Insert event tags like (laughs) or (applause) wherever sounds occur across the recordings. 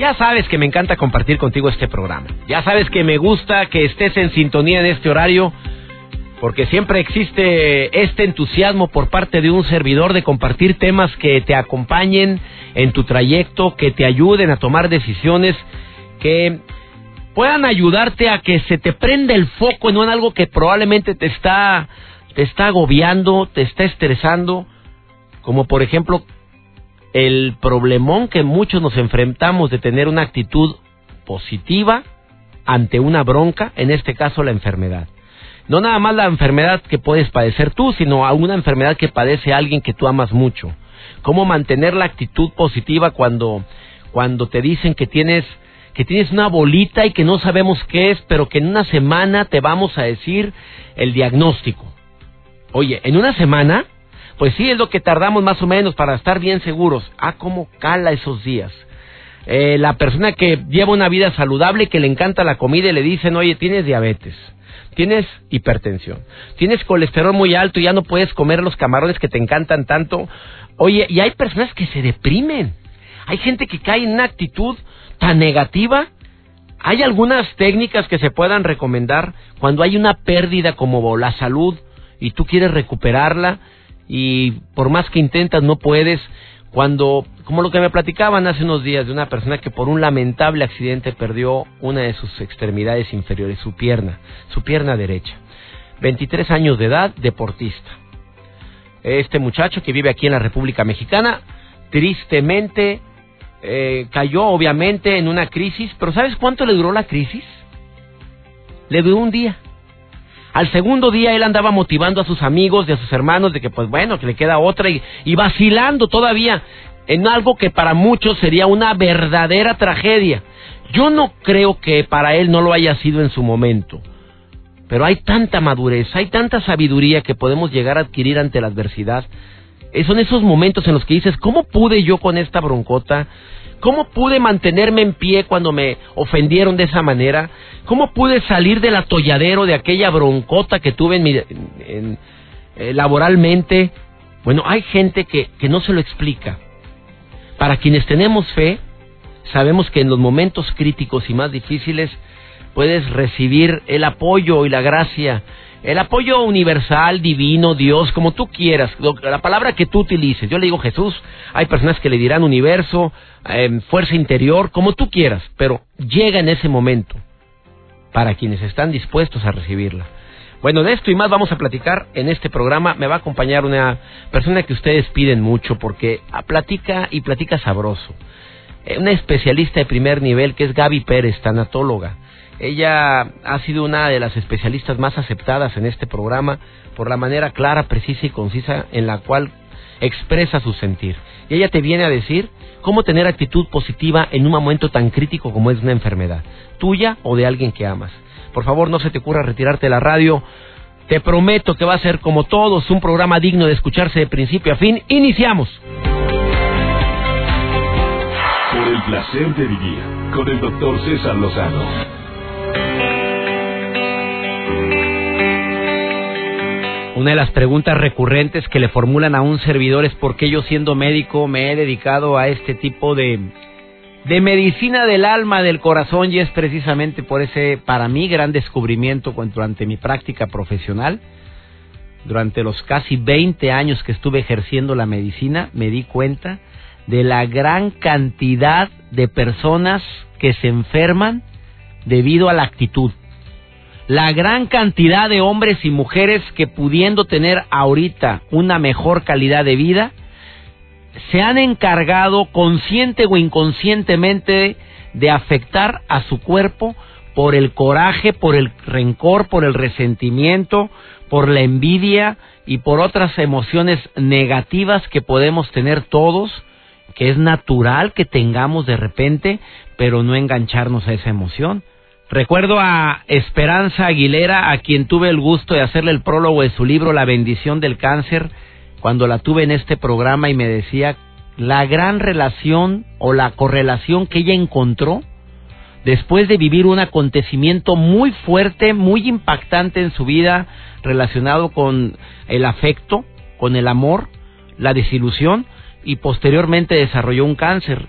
Ya sabes que me encanta compartir contigo este programa. Ya sabes que me gusta que estés en sintonía en este horario porque siempre existe este entusiasmo por parte de un servidor de compartir temas que te acompañen en tu trayecto, que te ayuden a tomar decisiones, que puedan ayudarte a que se te prenda el foco en algo que probablemente te está te está agobiando, te está estresando, como por ejemplo el problemón que muchos nos enfrentamos de tener una actitud positiva ante una bronca, en este caso la enfermedad. No nada más la enfermedad que puedes padecer tú, sino a una enfermedad que padece alguien que tú amas mucho. Cómo mantener la actitud positiva cuando, cuando te dicen que tienes, que tienes una bolita y que no sabemos qué es, pero que en una semana te vamos a decir el diagnóstico. Oye, en una semana pues sí, es lo que tardamos más o menos para estar bien seguros. Ah, cómo cala esos días. Eh, la persona que lleva una vida saludable, que le encanta la comida y le dicen, oye, tienes diabetes, tienes hipertensión, tienes colesterol muy alto y ya no puedes comer los camarones que te encantan tanto. Oye, y hay personas que se deprimen. Hay gente que cae en una actitud tan negativa. ¿Hay algunas técnicas que se puedan recomendar cuando hay una pérdida como la salud y tú quieres recuperarla? Y por más que intentas no puedes cuando, como lo que me platicaban hace unos días de una persona que por un lamentable accidente perdió una de sus extremidades inferiores, su pierna, su pierna derecha. 23 años de edad, deportista. Este muchacho que vive aquí en la República Mexicana, tristemente eh, cayó obviamente en una crisis, pero ¿sabes cuánto le duró la crisis? Le duró un día. Al segundo día él andaba motivando a sus amigos y a sus hermanos de que pues bueno, que le queda otra y, y vacilando todavía en algo que para muchos sería una verdadera tragedia. Yo no creo que para él no lo haya sido en su momento. Pero hay tanta madurez, hay tanta sabiduría que podemos llegar a adquirir ante la adversidad. Eh, son esos momentos en los que dices, ¿cómo pude yo con esta broncota? ¿Cómo pude mantenerme en pie cuando me ofendieron de esa manera? ¿Cómo pude salir del atolladero de aquella broncota que tuve en mi, eh, laboralmente? Bueno, hay gente que, que no se lo explica. Para quienes tenemos fe, sabemos que en los momentos críticos y más difíciles puedes recibir el apoyo y la gracia el apoyo universal, divino, Dios, como tú quieras, la palabra que tú utilices. Yo le digo Jesús, hay personas que le dirán universo, em, fuerza interior, como tú quieras, pero llega en ese momento para quienes están dispuestos a recibirla. Bueno, de esto y más vamos a platicar en este programa. Me va a acompañar una persona que ustedes piden mucho porque platica y platica sabroso. Eh, una especialista de primer nivel que es Gaby Pérez, tanatóloga. Ella ha sido una de las especialistas más aceptadas en este programa por la manera clara, precisa y concisa en la cual expresa su sentir. Y ella te viene a decir cómo tener actitud positiva en un momento tan crítico como es una enfermedad, tuya o de alguien que amas. Por favor, no se te ocurra retirarte de la radio. Te prometo que va a ser como todos, un programa digno de escucharse de principio a fin. Iniciamos. Por el placer de vivir con el doctor César Lozano. Una de las preguntas recurrentes que le formulan a un servidor es por qué yo siendo médico me he dedicado a este tipo de, de medicina del alma, del corazón, y es precisamente por ese, para mí, gran descubrimiento durante mi práctica profesional. Durante los casi 20 años que estuve ejerciendo la medicina, me di cuenta de la gran cantidad de personas que se enferman debido a la actitud la gran cantidad de hombres y mujeres que pudiendo tener ahorita una mejor calidad de vida, se han encargado consciente o inconscientemente de afectar a su cuerpo por el coraje, por el rencor, por el resentimiento, por la envidia y por otras emociones negativas que podemos tener todos, que es natural que tengamos de repente, pero no engancharnos a esa emoción. Recuerdo a Esperanza Aguilera, a quien tuve el gusto de hacerle el prólogo de su libro La bendición del cáncer, cuando la tuve en este programa y me decía la gran relación o la correlación que ella encontró después de vivir un acontecimiento muy fuerte, muy impactante en su vida relacionado con el afecto, con el amor, la desilusión y posteriormente desarrolló un cáncer.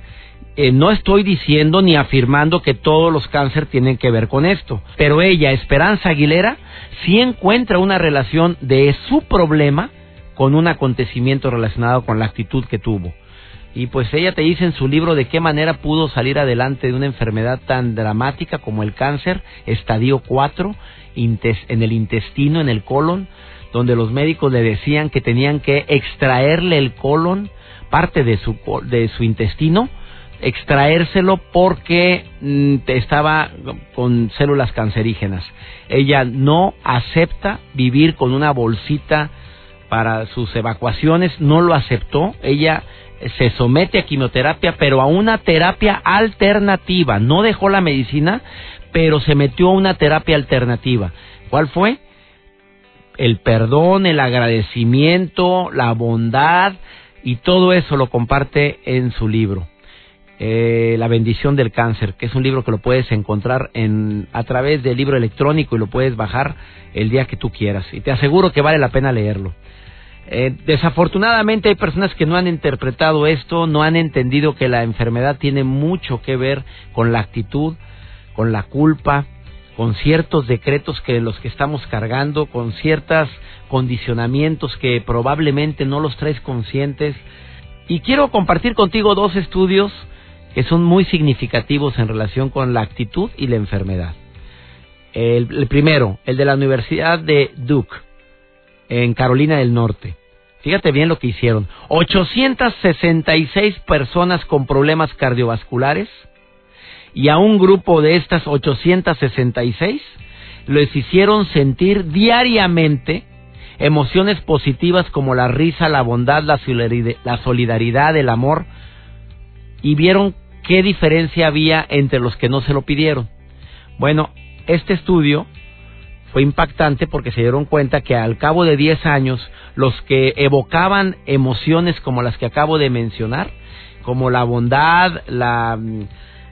Eh, no estoy diciendo ni afirmando que todos los cánceres tienen que ver con esto, pero ella, Esperanza Aguilera, sí encuentra una relación de su problema con un acontecimiento relacionado con la actitud que tuvo. Y pues ella te dice en su libro de qué manera pudo salir adelante de una enfermedad tan dramática como el cáncer, estadio 4, en el intestino, en el colon, donde los médicos le decían que tenían que extraerle el colon, parte de su, de su intestino, extraérselo porque mm, estaba con células cancerígenas. Ella no acepta vivir con una bolsita para sus evacuaciones, no lo aceptó. Ella se somete a quimioterapia, pero a una terapia alternativa. No dejó la medicina, pero se metió a una terapia alternativa. ¿Cuál fue? El perdón, el agradecimiento, la bondad y todo eso lo comparte en su libro. Eh, la bendición del cáncer, que es un libro que lo puedes encontrar en, a través del libro electrónico y lo puedes bajar el día que tú quieras. Y te aseguro que vale la pena leerlo. Eh, desafortunadamente hay personas que no han interpretado esto, no han entendido que la enfermedad tiene mucho que ver con la actitud, con la culpa, con ciertos decretos que los que estamos cargando, con ciertos condicionamientos que probablemente no los traes conscientes. Y quiero compartir contigo dos estudios que son muy significativos en relación con la actitud y la enfermedad. El, primero, el de la Universidad de Duke, en Carolina del Norte. Fíjate bien lo que hicieron. 866 personas con problemas cardiovasculares y a un grupo de estas 866 les hicieron sentir diariamente emociones positivas como la risa, la bondad, la solidaridad, el amor y vieron qué diferencia había entre los que no se lo pidieron. Bueno, este estudio fue impactante porque se dieron cuenta que al cabo de 10 años los que evocaban emociones como las que acabo de mencionar, como la bondad, la,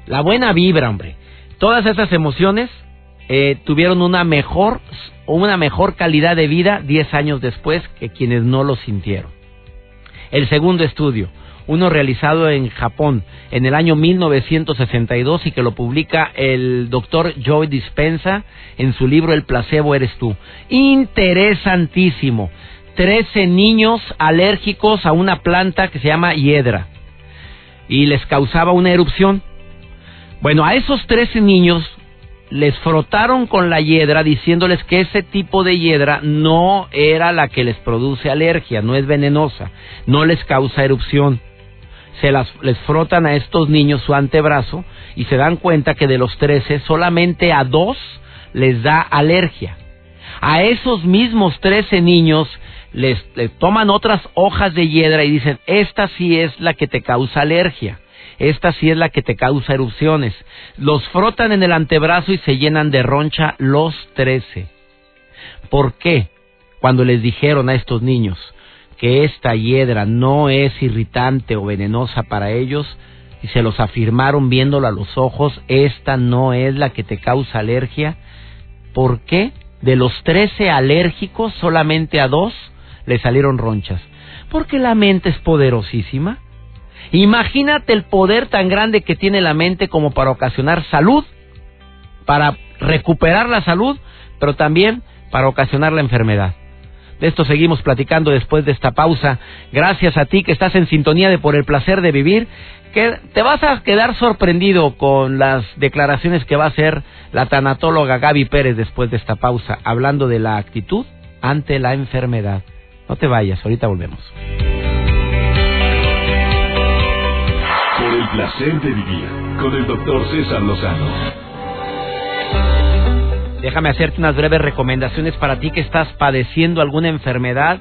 la buena vibra, hombre, todas esas emociones eh, tuvieron una mejor, una mejor calidad de vida 10 años después que quienes no lo sintieron. El segundo estudio, uno realizado en Japón en el año 1962 y que lo publica el doctor Joe Dispensa en su libro El placebo eres tú. Interesantísimo. Trece niños alérgicos a una planta que se llama hiedra y les causaba una erupción. Bueno, a esos trece niños les frotaron con la hiedra diciéndoles que ese tipo de hiedra no era la que les produce alergia, no es venenosa, no les causa erupción se les frotan a estos niños su antebrazo y se dan cuenta que de los 13 solamente a dos les da alergia. A esos mismos 13 niños les, les toman otras hojas de hiedra y dicen, esta sí es la que te causa alergia, esta sí es la que te causa erupciones. Los frotan en el antebrazo y se llenan de roncha los 13. ¿Por qué? Cuando les dijeron a estos niños, que esta hiedra no es irritante o venenosa para ellos y se los afirmaron viéndolo a los ojos, esta no es la que te causa alergia. ¿Por qué? De los trece alérgicos, solamente a dos le salieron ronchas. Porque la mente es poderosísima. Imagínate el poder tan grande que tiene la mente como para ocasionar salud, para recuperar la salud, pero también para ocasionar la enfermedad. De esto seguimos platicando después de esta pausa. Gracias a ti que estás en sintonía de Por el placer de vivir, que te vas a quedar sorprendido con las declaraciones que va a hacer la tanatóloga Gaby Pérez después de esta pausa, hablando de la actitud ante la enfermedad. No te vayas, ahorita volvemos. Por el placer de vivir con el doctor César Lozano Déjame hacerte unas breves recomendaciones para ti que estás padeciendo alguna enfermedad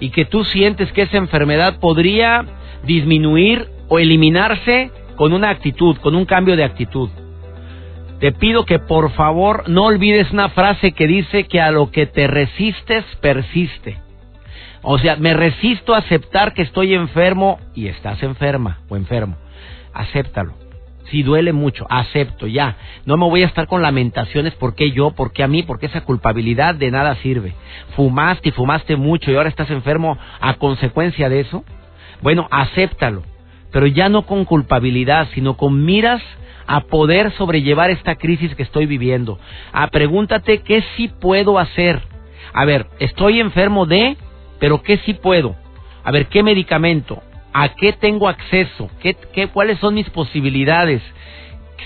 y que tú sientes que esa enfermedad podría disminuir o eliminarse con una actitud, con un cambio de actitud. Te pido que por favor no olvides una frase que dice que a lo que te resistes persiste. O sea, me resisto a aceptar que estoy enfermo y estás enferma o enfermo. Acéptalo. Si duele mucho, acepto ya. No me voy a estar con lamentaciones, ¿por qué yo? ¿Por qué a mí? Porque esa culpabilidad de nada sirve. Fumaste y fumaste mucho y ahora estás enfermo a consecuencia de eso. Bueno, acéptalo, pero ya no con culpabilidad, sino con miras a poder sobrellevar esta crisis que estoy viviendo. A pregúntate qué sí puedo hacer. A ver, estoy enfermo de, pero qué sí puedo. A ver, ¿qué medicamento? ¿A qué tengo acceso? ¿Qué, qué, ¿Cuáles son mis posibilidades?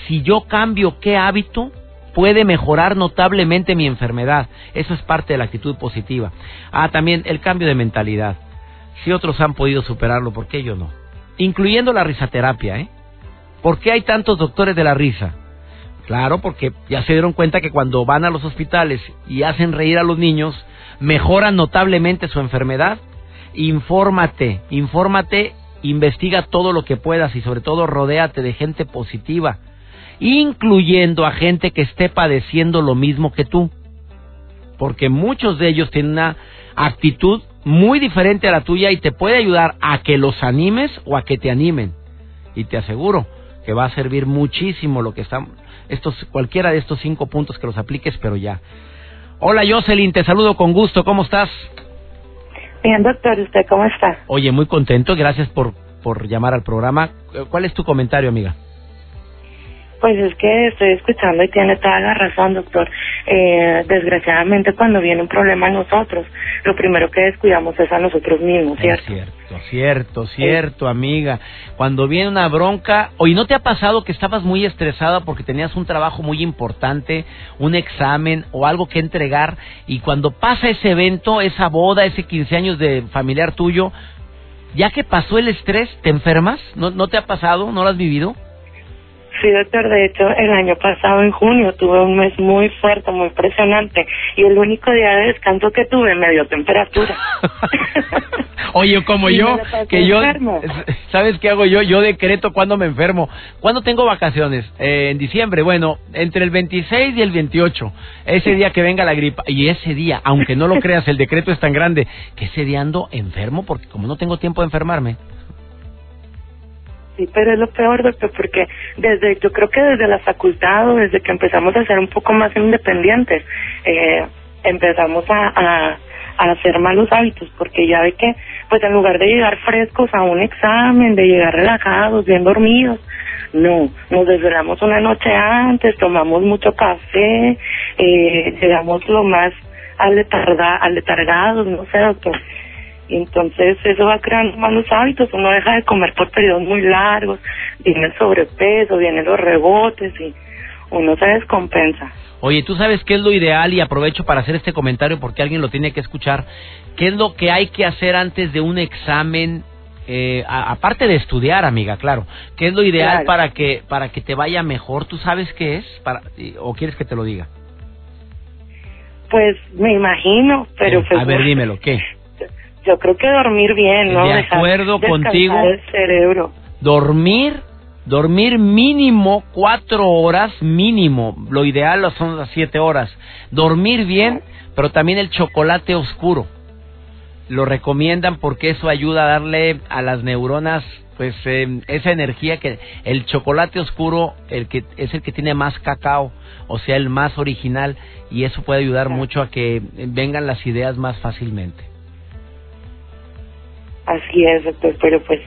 Si yo cambio qué hábito, puede mejorar notablemente mi enfermedad. Eso es parte de la actitud positiva. Ah, también el cambio de mentalidad. Si otros han podido superarlo, ¿por qué yo no? Incluyendo la risaterapia, ¿eh? ¿Por qué hay tantos doctores de la risa? Claro, porque ya se dieron cuenta que cuando van a los hospitales y hacen reír a los niños, mejoran notablemente su enfermedad. Infórmate, infórmate, investiga todo lo que puedas y sobre todo rodéate de gente positiva, incluyendo a gente que esté padeciendo lo mismo que tú. Porque muchos de ellos tienen una actitud muy diferente a la tuya y te puede ayudar a que los animes o a que te animen. Y te aseguro que va a servir muchísimo lo que están estos cualquiera de estos cinco puntos que los apliques, pero ya. Hola Jocelyn, te saludo con gusto. ¿Cómo estás? Bien, doctor, ¿usted cómo está? Oye, muy contento. Gracias por por llamar al programa. ¿Cuál es tu comentario, amiga? Pues es que estoy escuchando y tiene toda la razón, doctor. Eh, desgraciadamente, cuando viene un problema a nosotros, lo primero que descuidamos es a nosotros mismos, ¿cierto? Es cierto, cierto, cierto, amiga. Cuando viene una bronca, hoy ¿no te ha pasado que estabas muy estresada porque tenías un trabajo muy importante, un examen o algo que entregar, y cuando pasa ese evento, esa boda, ese 15 años de familiar tuyo, ya que pasó el estrés, ¿te enfermas? ¿No, no te ha pasado? ¿No lo has vivido? Sí, doctor, de hecho, el año pasado, en junio, tuve un mes muy fuerte, muy impresionante, y el único día de descanso que tuve me dio temperatura. (laughs) Oye, como yo, que yo, (laughs) ¿sabes qué hago yo? Yo decreto cuando me enfermo. ¿Cuándo tengo vacaciones? Eh, en diciembre, bueno, entre el 26 y el 28, ese día que venga la gripa, y ese día, aunque no lo creas, el decreto es tan grande, que ese día ando enfermo, porque como no tengo tiempo de enfermarme, Sí, pero es lo peor, doctor, porque desde, yo creo que desde la facultad desde que empezamos a ser un poco más independientes, eh, empezamos a, a, a hacer malos hábitos, porque ya ve que, pues en lugar de llegar frescos a un examen, de llegar relajados, bien dormidos, no, nos desvelamos una noche antes, tomamos mucho café, eh, llegamos lo más aletargados, no sé, doctor entonces eso va creando malos hábitos, uno deja de comer por periodos muy largos, viene el sobrepeso, vienen los rebotes y uno se descompensa. Oye, ¿tú sabes qué es lo ideal? Y aprovecho para hacer este comentario porque alguien lo tiene que escuchar. ¿Qué es lo que hay que hacer antes de un examen? Eh, aparte de estudiar, amiga, claro. ¿Qué es lo ideal para que para que te vaya mejor? ¿Tú sabes qué es? Para, ¿O quieres que te lo diga? Pues me imagino, pero... Eh, a ver, dímelo, ¿qué? (laughs) Yo creo que dormir bien, ¿no? De acuerdo contigo. El cerebro. Dormir, dormir mínimo cuatro horas, mínimo. Lo ideal son las siete horas. Dormir bien, pero también el chocolate oscuro. Lo recomiendan porque eso ayuda a darle a las neuronas pues eh, esa energía que el chocolate oscuro el que es el que tiene más cacao o sea el más original y eso puede ayudar mucho a que vengan las ideas más fácilmente Así es, doctor, pero pues,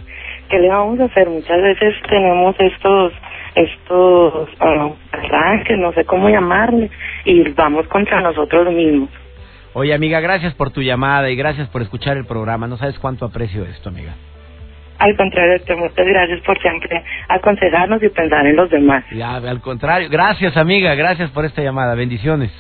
¿qué le vamos a hacer? Muchas veces tenemos estos estos uh, arranques, no sé cómo llamarle, y vamos contra nosotros mismos. Oye, amiga, gracias por tu llamada y gracias por escuchar el programa. No sabes cuánto aprecio esto, amiga. Al contrario, muchas gracias por siempre aconsejarnos y pensar en los demás. Ya, al contrario. Gracias, amiga. Gracias por esta llamada. Bendiciones.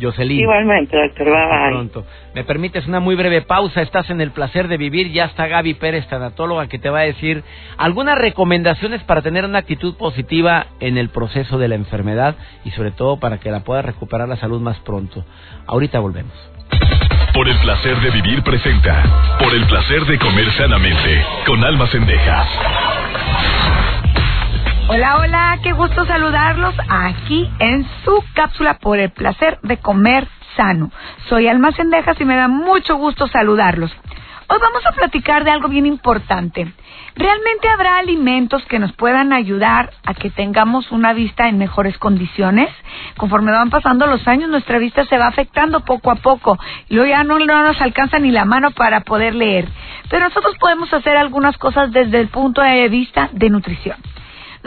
Jocelyn. Igualmente, doctor. Bye, Pronto. Me permites una muy breve pausa. Estás en el placer de vivir. Ya está Gaby Pérez, tanatóloga, que te va a decir algunas recomendaciones para tener una actitud positiva en el proceso de la enfermedad y sobre todo para que la pueda recuperar la salud más pronto. Ahorita volvemos. Por el placer de vivir presenta. Por el placer de comer sanamente. Con almas cendejas. Hola, hola, qué gusto saludarlos aquí en su cápsula por el placer de comer sano. Soy Alma Cendejas y me da mucho gusto saludarlos. Hoy vamos a platicar de algo bien importante. ¿Realmente habrá alimentos que nos puedan ayudar a que tengamos una vista en mejores condiciones? Conforme van pasando los años, nuestra vista se va afectando poco a poco y luego ya no, no nos alcanza ni la mano para poder leer. Pero nosotros podemos hacer algunas cosas desde el punto de vista de nutrición.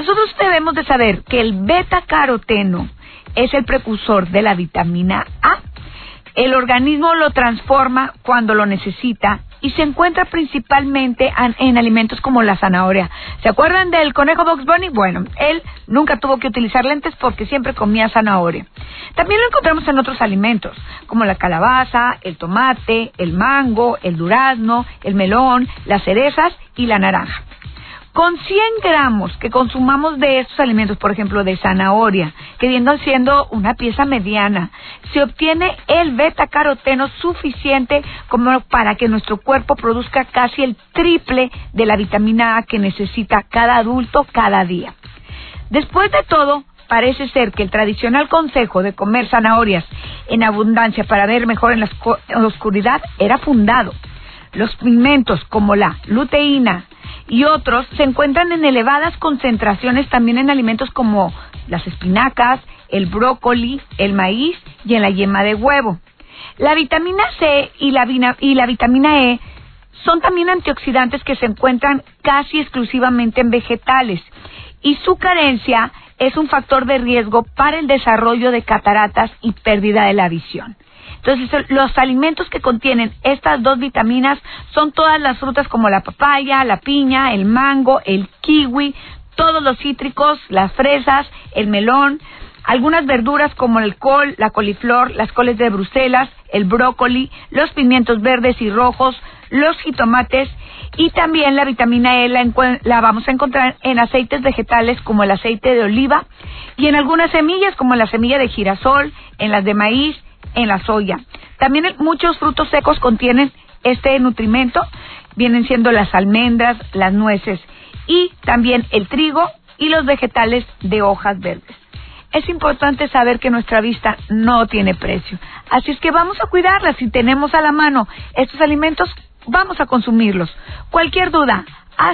Nosotros debemos de saber que el beta-caroteno es el precursor de la vitamina A. El organismo lo transforma cuando lo necesita y se encuentra principalmente en, alimentos como la zanahoria. ¿Se acuerdan del conejo Box Bunny? Bueno, él nunca tuvo que utilizar lentes porque siempre comía zanahoria. También lo encontramos en otros alimentos, como la calabaza, el tomate, el mango, el durazno, el melón, las cerezas y la naranja. Con 100 gramos que consumamos de estos alimentos, por ejemplo, de zanahoria, que viendo siendo una pieza mediana, se obtiene el beta-caroteno suficiente como para que nuestro cuerpo produzca casi el triple de la vitamina A que necesita cada adulto cada día. Después de todo, parece ser que el tradicional consejo de comer zanahorias en abundancia para ver mejor en la, oscuridad era fundado. Los pigmentos como la luteína, y otros se encuentran en elevadas concentraciones también en alimentos como las espinacas, el brócoli, el maíz y en la yema de huevo. La vitamina C y la, y la vitamina E son también antioxidantes que se encuentran casi exclusivamente en vegetales y su carencia es un factor de riesgo para el desarrollo de cataratas y pérdida de la visión. Entonces, los alimentos que contienen estas dos vitaminas son todas las frutas como la papaya, la piña, el mango, el kiwi, todos los cítricos, las fresas, el melón, algunas verduras como el col, la coliflor, las coles de Bruselas, el brócoli, los pimientos verdes y rojos, los jitomates y también la vitamina E la, la, vamos a encontrar en aceites vegetales como el aceite de oliva y en algunas semillas como la semilla de girasol, en las de maíz en la soya. También muchos frutos secos contienen este nutrimento, vienen siendo las almendras, las nueces y también el trigo y los vegetales de hojas verdes. Es importante saber que nuestra vista no tiene precio. Así es que vamos a cuidarla. Si tenemos a la mano estos alimentos, vamos a consumirlos. Cualquier duda, a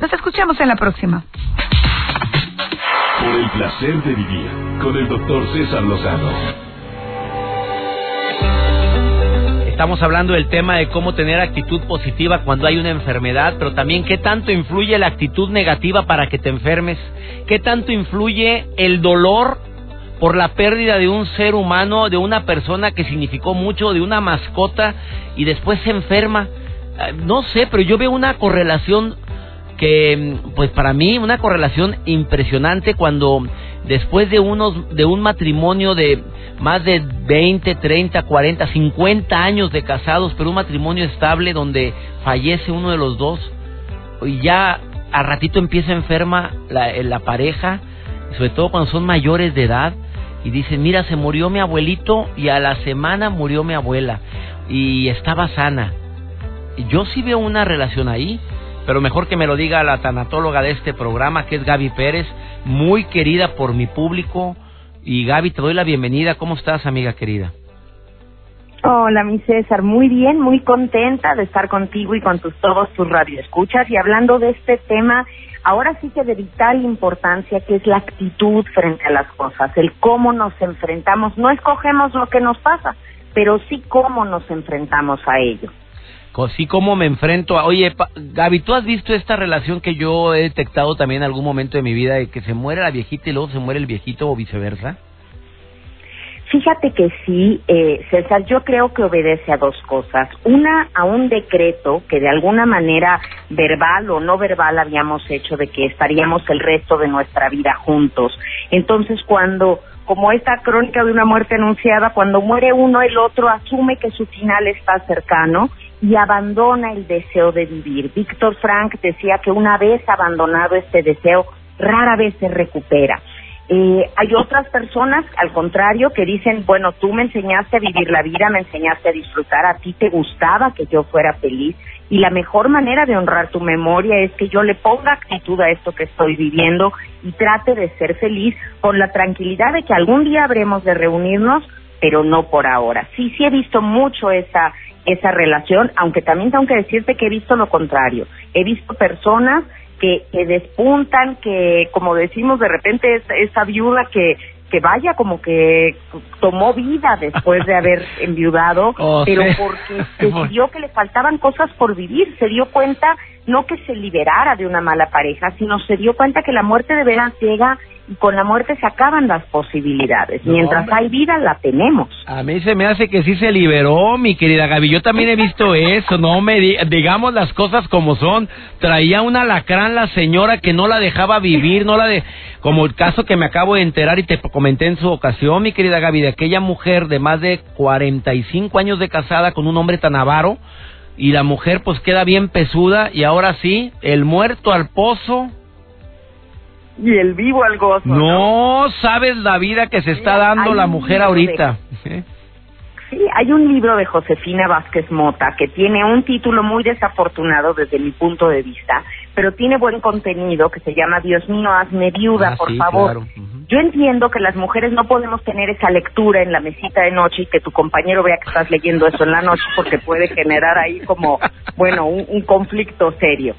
Nos escuchamos en la próxima. Por el placer de vivir con el doctor César Lozano. Estamos hablando del tema de cómo tener actitud positiva cuando hay una enfermedad, pero también qué tanto influye la actitud negativa para que te enfermes, qué tanto influye el dolor por la pérdida de un ser humano, de una persona que significó mucho, de una mascota y después se enferma. Eh, no sé, pero yo veo una correlación que pues para mí una correlación impresionante cuando después de unos de un matrimonio de más de 20, 30, 40, 50 años de casados, pero un matrimonio estable donde fallece uno de los dos y ya a ratito empieza enferma la, la pareja, sobre todo cuando son mayores de edad y dicen, "Mira, se murió mi abuelito y a la semana murió mi abuela y estaba sana." Yo sí veo una relación ahí pero mejor que me lo diga la tanatóloga de este programa, que es Gaby Pérez, muy querida por mi público. Y Gaby, te doy la bienvenida. ¿Cómo estás, amiga querida? Hola, mi César, muy bien, muy contenta de estar contigo y con tus, todos tus radioescuchas. Y hablando de este tema, ahora sí que de vital importancia, que es la actitud frente a las cosas, el cómo nos enfrentamos. No escogemos lo que nos pasa, pero sí cómo nos enfrentamos a ello. Así como me enfrento a... Oye, Gaby, ¿tú has visto esta relación que yo he detectado también en algún momento de mi vida de que se muere la viejita y luego se muere el viejito o viceversa? Fíjate que sí, eh, César, yo creo que obedece a dos cosas. Una, a un decreto que de alguna manera verbal o no verbal habíamos hecho de que estaríamos el resto de nuestra vida juntos. Entonces, cuando, como esta crónica de una muerte anunciada, cuando muere uno, el otro asume que su final está cercano y abandona el deseo de vivir. Víctor Frank decía que una vez abandonado este deseo, rara vez se recupera. Eh, hay otras personas, al contrario, que dicen, bueno, tú me enseñaste a vivir la vida, me enseñaste a disfrutar, a ti te gustaba que yo fuera feliz y la mejor manera de honrar tu memoria es que yo le ponga actitud a esto que estoy viviendo y trate de ser feliz con la tranquilidad de que algún día habremos de reunirnos, pero no por ahora. Sí, sí he visto mucho esa esa relación, aunque también tengo que decirte que he visto lo contrario. He visto personas que, que despuntan, que como decimos de repente esa, esa viuda que que vaya como que tomó vida después de haber (laughs) enviudado, Oh, pero porque (laughs) decidió que le faltaban cosas por vivir, se dio cuenta no que se liberara de una mala pareja, sino se dio cuenta que la muerte de veras llega y con la muerte se acaban las posibilidades. No, Mientras hombre. hay vida, la tenemos. A mí se me hace que sí se liberó, mi querida Gaby. Yo también he visto (laughs) eso, no me di- digamos las cosas como son. Traía un alacrán la señora que no la dejaba vivir, no la de como el caso que me acabo de enterar y te comenté en su ocasión, mi querida Gaby, de aquella mujer de más de 45 años de casada con un hombre tan avaro y la mujer pues queda bien pesuda y ahora sí, el muerto al pozo. Y el vivo al gozo. No sabes la vida que se está Mira, dando la mujer ahorita. (laughs) Sí, hay un libro de Josefina Vázquez Mota que tiene un título muy desafortunado desde mi punto de vista, pero tiene buen contenido que se llama Dios mío, hazme viuda, Ah, por sí, favor. claro. Yo entiendo que las mujeres no podemos tener esa lectura en la mesita de noche y que tu compañero vea que estás leyendo eso en la noche porque puede generar ahí como, bueno, un, un conflicto serio.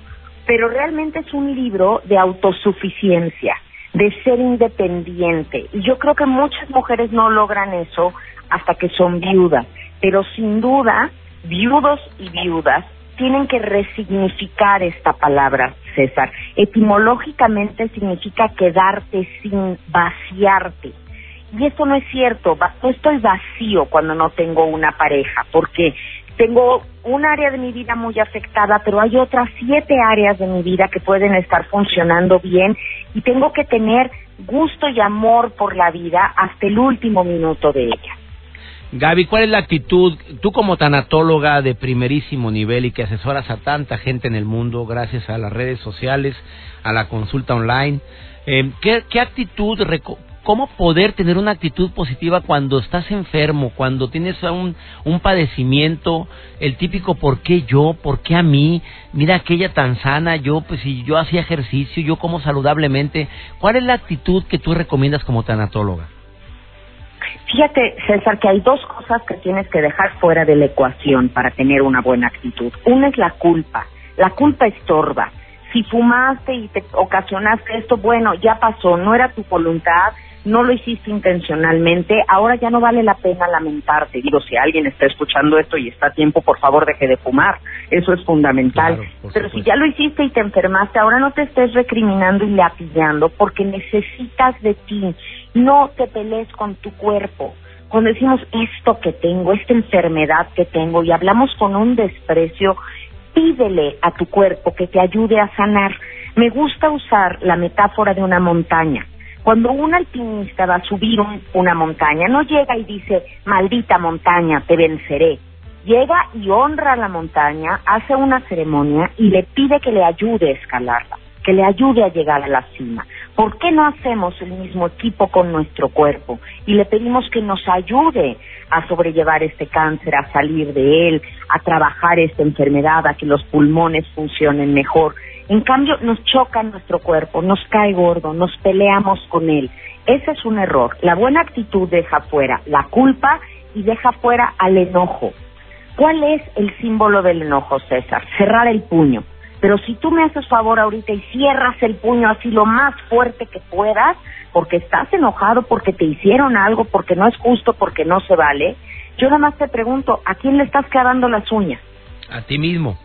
Pero realmente es un libro de autosuficiencia, de ser independiente. Y yo creo que muchas mujeres no logran eso hasta que son viudas. Pero sin duda, viudos y viudas tienen que resignificar esta palabra, César. Etimológicamente significa quedarte sin vaciarte. Y esto no es cierto, no estoy vacío cuando no tengo una pareja, porque tengo un área de mi vida muy afectada, pero hay otras siete áreas de mi vida que pueden estar funcionando bien y tengo que tener gusto y amor por la vida hasta el último minuto de ella. Gaby, ¿cuál es la actitud, tú como tanatóloga de primerísimo nivel y que asesoras a tanta gente en el mundo gracias a las redes sociales, a la consulta online, eh, ¿qué, qué actitud, cómo poder tener una actitud positiva cuando estás enfermo, cuando tienes un, un padecimiento, el típico ¿por qué yo? ¿Por qué a mí? Mira aquella tan sana, yo pues si yo hacía ejercicio, yo como saludablemente, ¿cuál es la actitud que tú recomiendas como tanatóloga? Fíjate, César, que hay dos cosas que tienes que dejar fuera de la ecuación para tener una buena actitud. Una es la culpa. La culpa estorba. Si fumaste y te ocasionaste esto, bueno, ya pasó, no era tu voluntad, no lo hiciste intencionalmente, ahora ya no vale la pena lamentarte. Digo, si alguien está escuchando esto y está a tiempo, por favor, deje de fumar. Eso es fundamental. Claro, Pero si ya lo hiciste y te enfermaste, ahora no te estés recriminando y lapillando porque necesitas de ti. No te pelees con tu cuerpo. Cuando decimos esto que tengo, esta enfermedad que tengo y hablamos con un desprecio, pídele a tu cuerpo que te ayude a sanar. Me gusta usar la metáfora de una montaña. Cuando un alpinista va a subir un- una montaña, no llega y dice, maldita montaña, te venceré. Llega y honra la montaña, hace una ceremonia y le pide que le ayude a escalarla, que le ayude a llegar a la cima. ¿Por qué no hacemos el mismo equipo con nuestro cuerpo y le pedimos que nos ayude a sobrellevar este cáncer, a salir de él, a trabajar esta enfermedad, a que los pulmones funcionen mejor? En cambio, nos choca nuestro cuerpo, nos cae gordo, nos peleamos con él. Ese es un error. La buena actitud deja fuera la culpa y deja fuera al enojo. ¿Cuál es el símbolo del enojo, César? Cerrar el puño. Pero si tú me haces favor ahorita y cierras el puño así lo más fuerte que puedas, porque estás enojado, porque te hicieron algo, porque no es justo, porque no se vale, yo nada más te pregunto, ¿a quién le estás clavando las uñas? A ti mismo.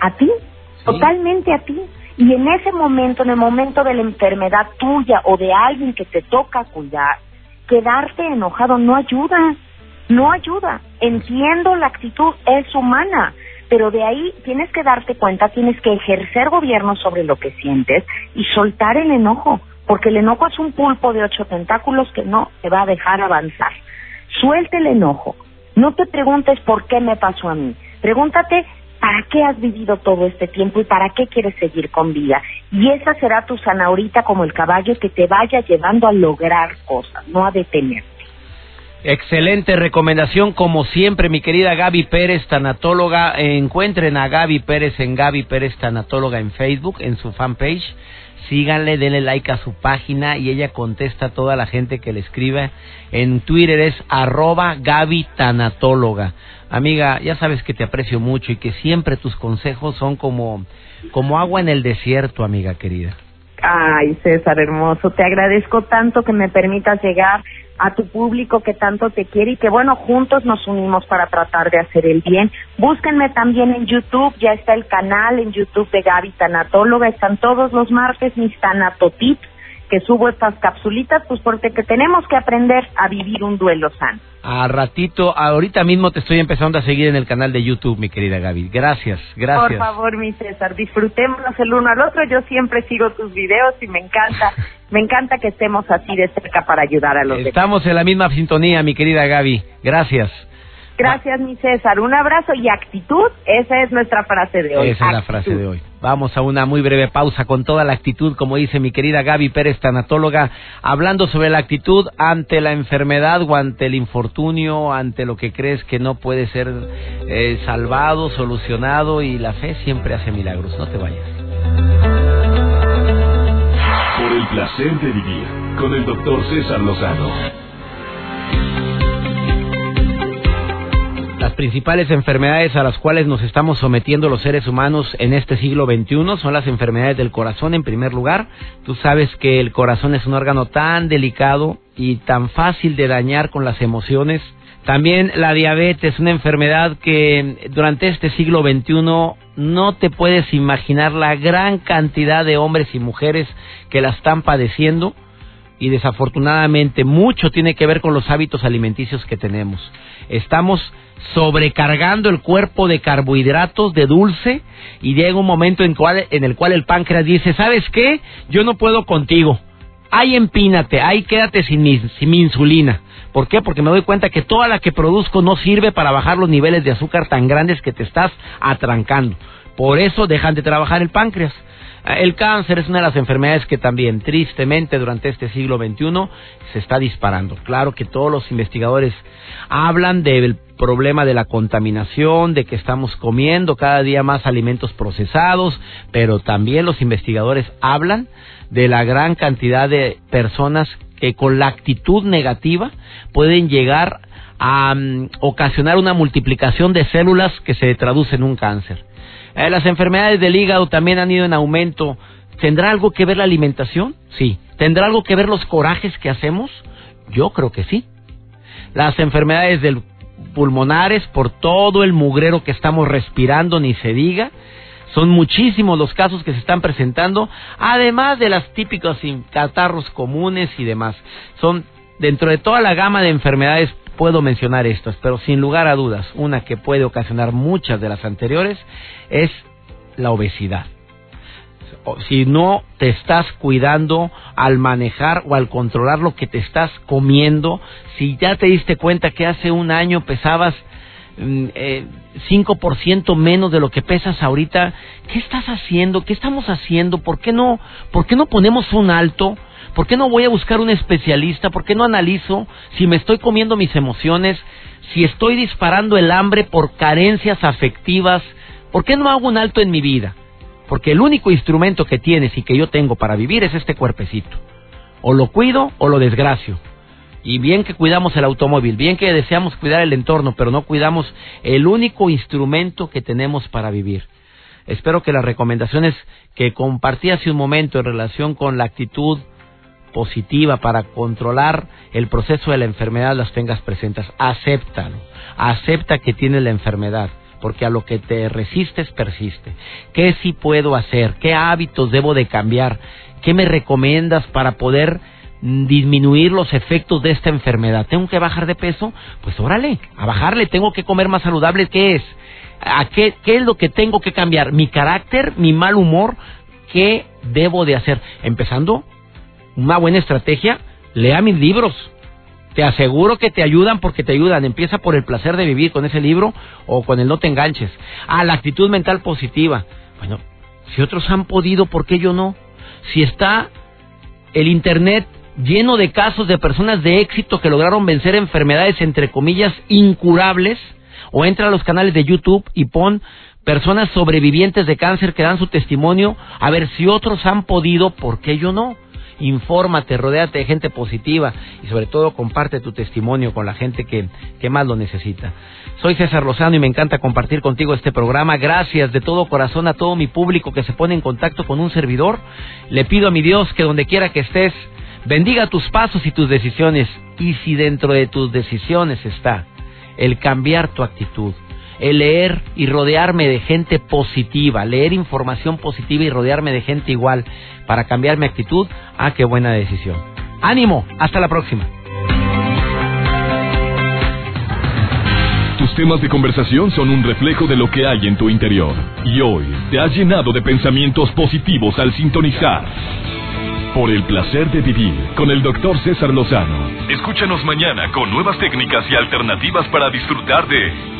¿A ti? Totalmente a ti. Y en ese momento, en el momento de la enfermedad tuya o de alguien que te toca cuidar, quedarte enojado no ayuda, no ayuda. Entiendo la actitud, es humana, pero de ahí tienes que darte cuenta, tienes que ejercer gobierno sobre lo que sientes y soltar el enojo, porque el enojo es un pulpo de ocho tentáculos que no te va a dejar avanzar. Suelte el enojo. No te preguntes por qué me pasó a mí. Pregúntate para qué has vivido todo este tiempo y para qué quieres seguir con vida. Y esa será tu zanahorita como el caballo que te vaya llevando a lograr cosas, no a detenerte. Excelente recomendación, como siempre, mi querida Gaby Pérez, tanatóloga. Encuentren a Gaby Pérez en Gaby Pérez, tanatóloga en Facebook, en su fanpage. Síganle, denle like a su página y ella contesta a toda la gente que le escribe. En Twitter es arroba Gaby Tanatóloga. Amiga, ya sabes que te aprecio mucho y que siempre tus consejos son como, como agua en el desierto, amiga querida. Ay, César hermoso, te agradezco tanto que me permitas llegar a tu público que tanto te quiere y que bueno, juntos nos unimos para tratar de hacer el bien. Búsquenme también en YouTube, ya está el canal en YouTube de Gaby Tanatóloga, están todos los martes mis tanatotips que subo estas capsulitas, pues porque tenemos que aprender a vivir un duelo sano. A ratito, ahorita mismo te estoy empezando a seguir en el canal de YouTube, mi querida Gaby. Gracias, gracias. Por favor, mi César, disfrutémonos el uno al otro. Yo siempre sigo tus videos y me encanta, (laughs) me encanta que estemos así de cerca para ayudar a los demás. Estamos en la misma sintonía, mi querida Gaby. Gracias. Gracias, mi César. Un abrazo y actitud. Esa es nuestra frase de hoy. Esa es la frase de hoy. Vamos a una muy breve pausa con toda la actitud, como dice mi querida Gaby Pérez, tanatóloga, hablando sobre la actitud ante la enfermedad o ante el infortunio, ante lo que crees que no puede ser eh, salvado, solucionado y la fe siempre hace milagros. No te vayas. Por el placer de vivir con el doctor César Lozano. Principales enfermedades a las cuales nos estamos sometiendo los seres humanos en este siglo XXI son las enfermedades del corazón en primer lugar. Tú sabes que el corazón es un órgano tan delicado y tan fácil de dañar con las emociones. También la diabetes, una enfermedad que durante este siglo XXI no te puedes imaginar la gran cantidad de hombres y mujeres que la están padeciendo y desafortunadamente mucho tiene que ver con los hábitos alimenticios que tenemos. Estamos sobrecargando el cuerpo de carbohidratos, de dulce, y llega un momento en, el cual el páncreas dice, ¿sabes qué? Yo no puedo contigo. Ahí empínate, ahí quédate sin mi, sin mi insulina. ¿Por qué? Porque me doy cuenta que toda la que produzco no sirve para bajar los niveles de azúcar tan grandes que te estás atrancando. Por eso dejan de trabajar el páncreas. El cáncer es una de las enfermedades que también, tristemente, durante este siglo XXI se está disparando. Claro que todos los investigadores hablan del problema de la contaminación, de que estamos comiendo cada día más alimentos procesados, pero también los investigadores hablan de la gran cantidad de personas que con la actitud negativa pueden llegar a mm, ocasionar una multiplicación de células que se traduce en un cáncer. Eh, las enfermedades del hígado también han ido en aumento. ¿Tendrá algo que ver la alimentación? Sí. ¿Tendrá algo que ver los corajes que hacemos? Yo creo que sí. Las enfermedades del pulmonares por todo el mugrero que estamos respirando, ni se diga. Son muchísimos los casos que se están presentando, además de las típicas catarros comunes y demás. Son dentro de toda la gama de enfermedades puedo mencionar estas, pero sin lugar a dudas, una que puede ocasionar muchas de las anteriores es la obesidad. Si no te estás cuidando al manejar o al controlar lo que te estás comiendo, si ya te diste cuenta que hace un año pesabas mm, eh, 5% menos de lo que pesas ahorita, ¿qué estás haciendo? ¿Qué estamos haciendo? ¿Por qué no, por qué no ponemos un alto? ¿Por qué no voy a buscar un especialista? ¿Por qué no analizo si me estoy comiendo mis emociones? Si estoy disparando el hambre por carencias afectivas, ¿por qué no hago un alto en mi vida? Porque el único instrumento que tienes y que yo tengo para vivir es este cuerpecito. O lo cuido o lo desgracio. Y bien que cuidamos el automóvil, bien que deseamos cuidar el entorno, pero no cuidamos el único instrumento que tenemos para vivir. Espero que las recomendaciones que compartí hace un momento en relación con la actitud positiva para controlar el proceso de la enfermedad las tengas presentes. Acéptalo. Acepta que tienes la enfermedad, porque a lo que te resistes persiste. ¿Qué sí puedo hacer? ¿Qué hábitos debo de cambiar? ¿Qué me recomiendas para poder disminuir los efectos de esta enfermedad. ¿Tengo que bajar de peso? Pues órale, a bajarle. ¿Tengo que comer más saludable? ¿Qué es? ¿A qué, ¿Qué es lo que tengo que cambiar? ¿Mi carácter? ¿Mi mal humor? ¿Qué debo de hacer? Empezando, una buena estrategia, lea mis libros. Te aseguro que te ayudan porque te ayudan. Empieza por el placer de vivir con ese libro o con el no te enganches. Ah, la actitud mental positiva. Bueno, si otros han podido, ¿por qué yo no? Si está el Internet lleno de casos de personas de éxito que lograron vencer enfermedades, entre comillas, incurables, o entra a los canales de YouTube y pon personas sobrevivientes de cáncer que dan su testimonio, a ver si otros han podido, ¿por qué yo no? Infórmate, rodéate de gente positiva y sobre todo comparte tu testimonio con la gente que, que más lo necesita. Soy César Lozano y me encanta compartir contigo este programa. Gracias de todo corazón a todo mi público que se pone en contacto con un servidor. Le pido a mi Dios que donde quiera que estés, bendiga tus pasos y tus decisiones. Y si dentro de tus decisiones está el cambiar tu actitud, el leer y rodearme de gente positiva, leer información positiva y rodearme de gente igual para cambiar mi actitud, ah, qué buena decisión. Ánimo, hasta la próxima. Tus temas de conversación son un reflejo de lo que hay en tu interior. Y hoy te has llenado de pensamientos positivos al sintonizar. Por el placer de vivir con el doctor César Lozano. Escúchanos mañana con nuevas técnicas y alternativas para disfrutar de